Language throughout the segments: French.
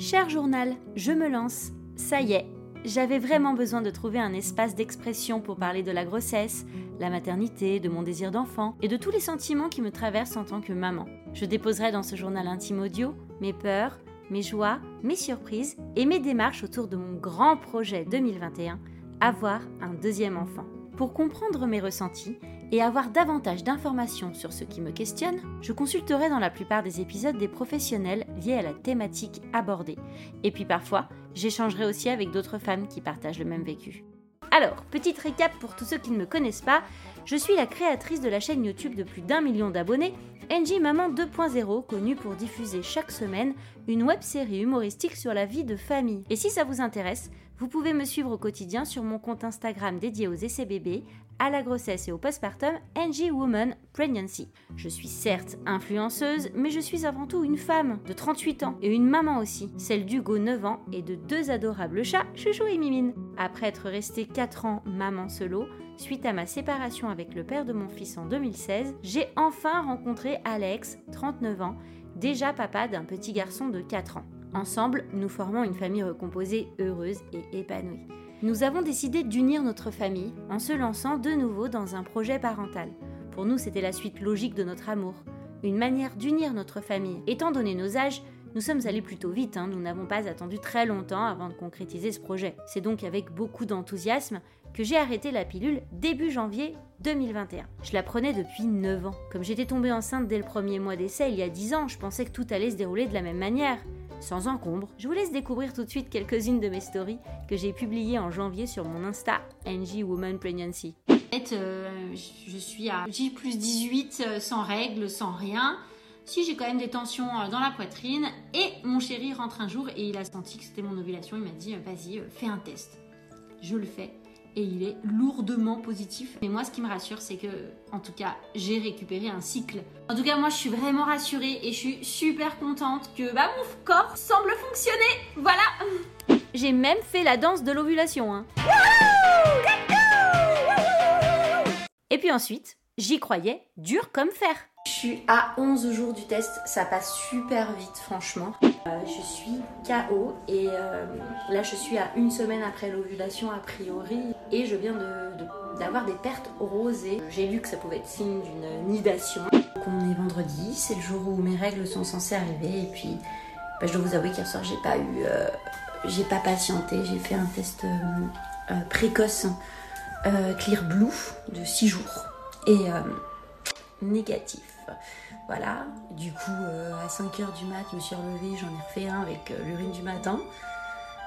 Cher journal, je me lance. Ça y est, j'avais vraiment besoin de trouver un espace d'expression pour parler de la grossesse, la maternité, de mon désir d'enfant et de tous les sentiments qui me traversent en tant que maman. Je déposerai dans ce journal intime audio mes peurs, mes joies, mes surprises et mes démarches autour de mon grand projet 2021, avoir un deuxième enfant. Pour comprendre mes ressentis et avoir davantage d'informations sur ce qui me questionne, je consulterai dans la plupart des épisodes des professionnels liés à la thématique abordée. Et puis parfois, j'échangerai aussi avec d'autres femmes qui partagent le même vécu. Alors, petite récap pour tous ceux qui ne me connaissent pas, je suis la créatrice de la chaîne YouTube de plus d'un million d'abonnés, NG Maman 2.0, connue pour diffuser chaque semaine une web série humoristique sur la vie de famille. Et si ça vous intéresse, vous pouvez me suivre au quotidien sur mon compte Instagram dédié aux essais à la grossesse et au postpartum NG Woman Pregnancy. Je suis certes influenceuse, mais je suis avant tout une femme de 38 ans et une maman aussi, celle d'Hugo 9 ans et de deux adorables chats, Chouchou et Mimine. Après être restée 4 ans maman solo, suite à ma séparation avec le père de mon fils en 2016, j'ai enfin rencontré Alex, 39 ans, déjà papa d'un petit garçon de 4 ans. Ensemble, nous formons une famille recomposée, heureuse et épanouie. Nous avons décidé d'unir notre famille en se lançant de nouveau dans un projet parental. Pour nous, c'était la suite logique de notre amour, une manière d'unir notre famille. Étant donné nos âges, nous sommes allés plutôt vite, hein. nous n'avons pas attendu très longtemps avant de concrétiser ce projet. C'est donc avec beaucoup d'enthousiasme que j'ai arrêté la pilule début janvier 2021. Je la prenais depuis 9 ans. Comme j'étais tombée enceinte dès le premier mois d'essai il y a 10 ans, je pensais que tout allait se dérouler de la même manière sans encombre, je vous laisse découvrir tout de suite quelques-unes de mes stories que j'ai publiées en janvier sur mon Insta NG Woman Pregnancy. Euh, je suis à J plus 18 euh, sans règles, sans rien. Si j'ai quand même des tensions euh, dans la poitrine et mon chéri rentre un jour et il a senti que c'était mon ovulation, il m'a dit vas-y fais un test. Je le fais et il est lourdement positif. Mais moi, ce qui me rassure, c'est que, en tout cas, j'ai récupéré un cycle. En tout cas, moi, je suis vraiment rassurée et je suis super contente que bah, mon corps semble fonctionner. Voilà. J'ai même fait la danse de l'ovulation. Hein. Et puis ensuite, j'y croyais dur comme fer. Je suis à 11 jours du test, ça passe super vite franchement. Euh, je suis KO et euh, là je suis à une semaine après l'ovulation a priori et je viens d'avoir des pertes rosées. J'ai lu que ça pouvait être signe d'une nidation. On est vendredi, c'est le jour où mes règles sont censées arriver et puis bah, je dois vous avouer qu'hier soir j'ai pas eu, euh, j'ai pas patienté, j'ai fait un test précoce Clear Blue de 6 jours et négatif. Voilà, du coup, euh, à 5h du mat, je me suis relevée, j'en ai refait un avec euh, l'urine du matin.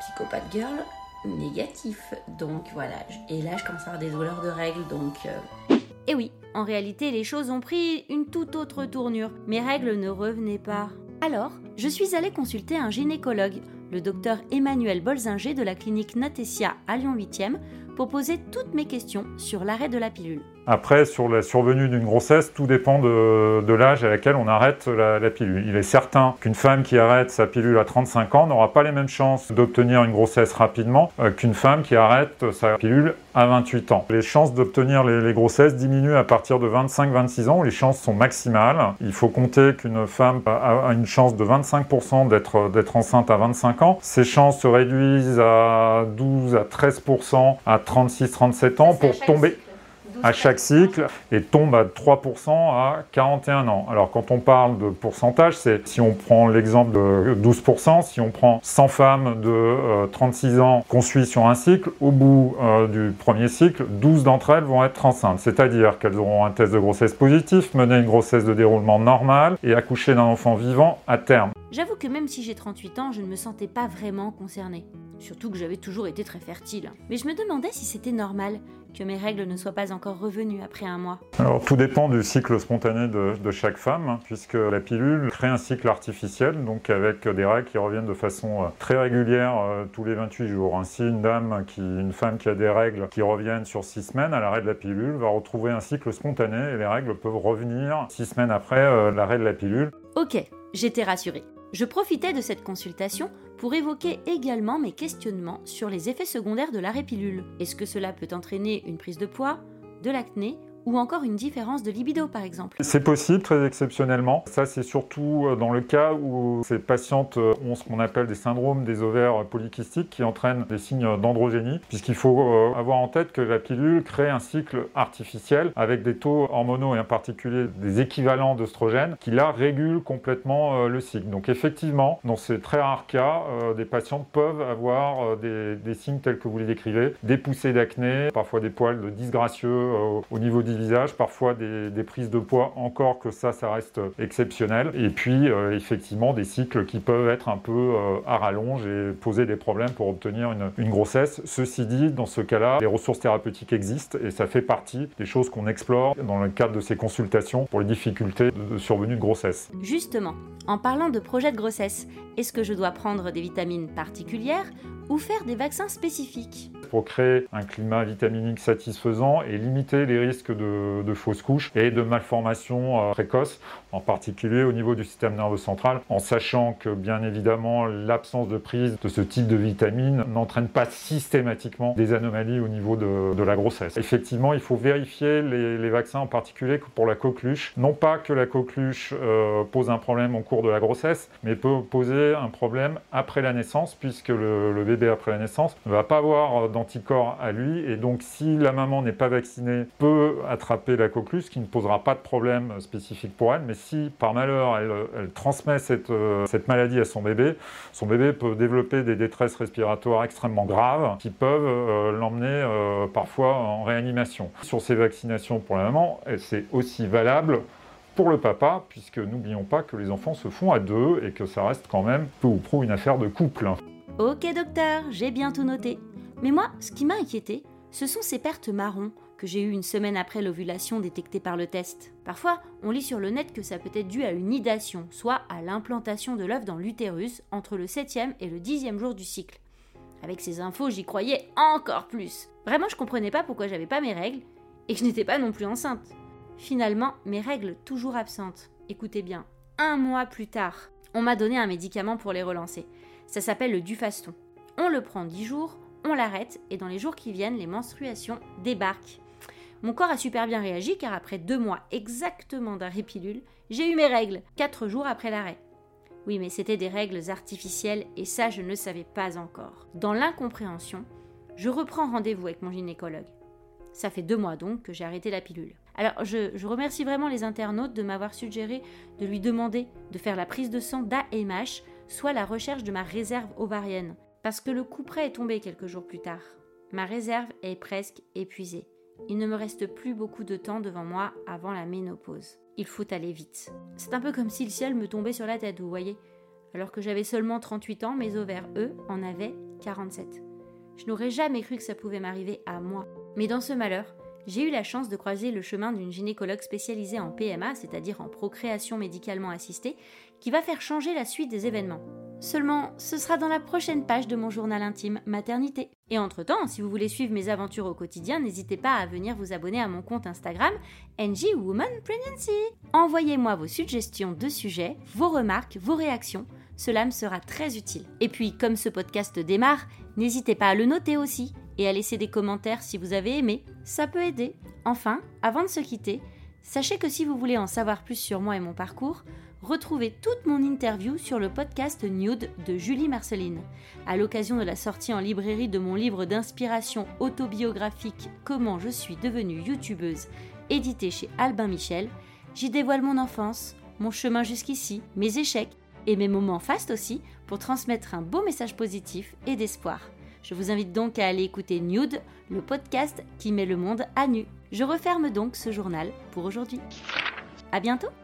Psychopathe girl, négatif. Donc voilà, et là, je commence à avoir des douleurs de règles, donc. Euh, et oui, en réalité, les choses ont pris une toute autre tournure. Mes règles ne revenaient pas. Alors, je suis allée consulter un gynécologue, le docteur Emmanuel Bolzinger de la clinique Natessia à Lyon 8e, pour poser toutes mes questions sur l'arrêt de la pilule. Après, sur la survenue d'une grossesse, tout dépend de, l'âge à laquelle on arrête la, pilule. Il est certain qu'une femme qui arrête sa pilule à 35 ans n'aura pas les mêmes chances d'obtenir une grossesse rapidement euh, qu'une femme qui arrête sa pilule à 28 ans. Les chances d'obtenir les, grossesses diminuent à partir de 25-26 ans où les chances sont maximales. Il faut compter qu'une femme a une chance de 25% d'être enceinte à 25 ans. Ces chances se réduisent à 12 à 13% à 36-37 ans pour tomber à chaque cycle et tombe à 3% à 41 ans. Alors quand on parle de pourcentage, c'est si on prend l'exemple de 12%, si on prend 100 femmes de 36 euh, ans qu'on suit sur un cycle, au bout euh, du premier cycle, 12 d'entre elles vont être enceintes, c'est-à-dire qu'elles auront un test de grossesse positif, mener une grossesse de déroulement normal et accoucher d'un enfant vivant à terme. J'avoue que même si j'ai 38 ans, je ne me sentais pas vraiment concernée. Surtout que j'avais toujours été très fertile. Mais je me demandais si c'était normal que mes règles ne soient pas encore revenues après un mois Alors tout dépend du cycle spontané de, chaque femme, hein, puisque la pilule crée un cycle artificiel, donc avec des règles qui reviennent de façon euh, très régulière euh, tous les 28 jours. Ainsi, une dame, qui, une femme qui a des règles qui reviennent sur 6 semaines à l'arrêt de la pilule va retrouver un cycle spontané et les règles peuvent revenir 6 semaines après euh, l'arrêt de la pilule. Ok, j'étais rassurée. Je profitais de cette consultation pour évoquer également mes questionnements sur les effets secondaires de l'arrêt pilule. Est-ce que cela peut entraîner une prise de poids, de l'acné ou encore une différence de libido par exemple. C'est possible très exceptionnellement. Ça c'est surtout euh, dans le cas où ces patientes euh, ont ce qu'on appelle des syndromes des ovaires polykystiques qui entraînent des signes d'androgénie puisqu'il faut euh, avoir en tête que la pilule crée un cycle artificiel avec des taux hormonaux et en particulier des équivalents d'œstrogènes qui là régulent complètement le cycle. Donc effectivement, dans ces très rares cas, des patientes peuvent avoir des, signes tels que vous les décrivez, des poussées d'acné, parfois des poils disgracieux au niveau du visage, parfois des, prises de poids, encore que ça, ça reste exceptionnel. Et puis, euh, effectivement, des cycles qui peuvent être un peu euh, à rallonge et poser des problèmes pour obtenir une, grossesse. Ceci dit, dans ce cas-là, les ressources thérapeutiques existent et ça fait partie des choses qu'on explore dans le cadre de ces consultations pour les difficultés de, de survenue de grossesse. Justement, en parlant de projet de grossesse, est-ce que je dois prendre des vitamines particulières ou faire des vaccins spécifiques? Pour créer un climat vitaminique satisfaisant et limiter les risques de, fausses couches et de malformations euh, précoces, en particulier au niveau du système nerveux central, en sachant que bien évidemment l'absence de prise de ce type de vitamine n'entraîne pas systématiquement des anomalies au niveau de, la grossesse. Effectivement, il faut vérifier les, vaccins, en particulier pour la coqueluche. Non pas que la coqueluche euh, pose un problème au cours de la grossesse, mais peut poser un problème après la naissance, puisque le, le bébé après la naissance ne va pas avoir d'anticorps à lui, et donc si la maman n'est pas vaccinée, peut attraper la coqueluche, qui ne posera pas de problème spécifique pour elle, mais si par malheur elle, transmet cette, euh, cette, maladie à son bébé, son bébé peut développer des détresses respiratoires extrêmement graves qui peuvent euh, l'emmener euh, parfois en réanimation. Sur ces vaccinations pour la maman, c'est aussi valable pour le papa, puisque n'oublions pas que les enfants se font à deux et que ça reste quand même peu ou prou une affaire de couple. Ok docteur, j'ai bien tout noté. Mais moi, ce qui m'a inquiété, ce sont ces pertes marron que j'ai eues une semaine après l'ovulation détectée par le test. Parfois, on lit sur le net que ça peut être dû à une nidation, soit à l'implantation de l'œuf dans l'utérus entre le 7e et le 10e jour du cycle. Avec ces infos, j'y croyais encore plus. Vraiment, je comprenais pas pourquoi j'avais pas mes règles et que je n'étais pas non plus enceinte. Finalement, mes règles toujours absentes. Écoutez bien, un mois plus tard, on m'a donné un médicament pour les relancer. Ça s'appelle le Dufaston. On le prend 10 jours, on l'arrête et dans les jours qui viennent, les menstruations débarquent. Mon corps a super bien réagi car après deux mois exactement d'arrêt pilule, j'ai eu mes règles, 4 jours après l'arrêt. Oui, mais c'était des règles artificielles et ça, je ne savais pas encore. Dans l'incompréhension, je reprends rendez-vous avec mon gynécologue. Ça fait deux mois donc que j'ai arrêté la pilule. Alors, je, remercie vraiment les internautes de m'avoir suggéré de lui demander de faire la prise de sang d'AMH, soit la recherche de ma réserve ovarienne parce que le coup est tombé quelques jours plus tard. Ma réserve est presque épuisée. Il ne me reste plus beaucoup de temps devant moi avant la ménopause. Il faut aller vite. C'est un peu comme si le ciel me tombait sur la tête, vous voyez. Alors que j'avais seulement 38 ans, mes ovaires, eux, en avaient 47. Je n'aurais jamais cru que ça pouvait m'arriver à moi. Mais dans ce malheur, j'ai eu la chance de croiser le chemin d'une gynécologue spécialisée en PMA, c'est-à-dire en procréation médicalement assistée, qui va faire changer la suite des événements. Seulement, ce sera dans la prochaine page de mon journal intime Maternité. Et entre-temps, si vous voulez suivre mes aventures au quotidien, n'hésitez pas à venir vous abonner à mon compte Instagram NG. Envoyez-moi vos suggestions de sujets, vos remarques, vos réactions. Cela me sera très utile. Et puis, comme ce podcast démarre, n'hésitez pas à le noter aussi et à laisser des commentaires si vous avez aimé. Ça peut aider. Enfin, avant de se quitter, sachez que si vous voulez en savoir plus sur moi et mon parcours, retrouvez toute mon interview sur le podcast Nude de Julie Marceline. À l'occasion de la sortie en librairie de mon livre d'inspiration autobiographique Comment je suis devenue youtubeuse, édité chez Albin Michel, j'y dévoile mon enfance, mon chemin jusqu'ici, mes échecs et mes moments fastes aussi pour transmettre un beau message positif et d'espoir. Je vous invite donc à aller écouter Nude, le podcast qui met le monde à nu. Je referme donc ce journal pour aujourd'hui. À bientôt!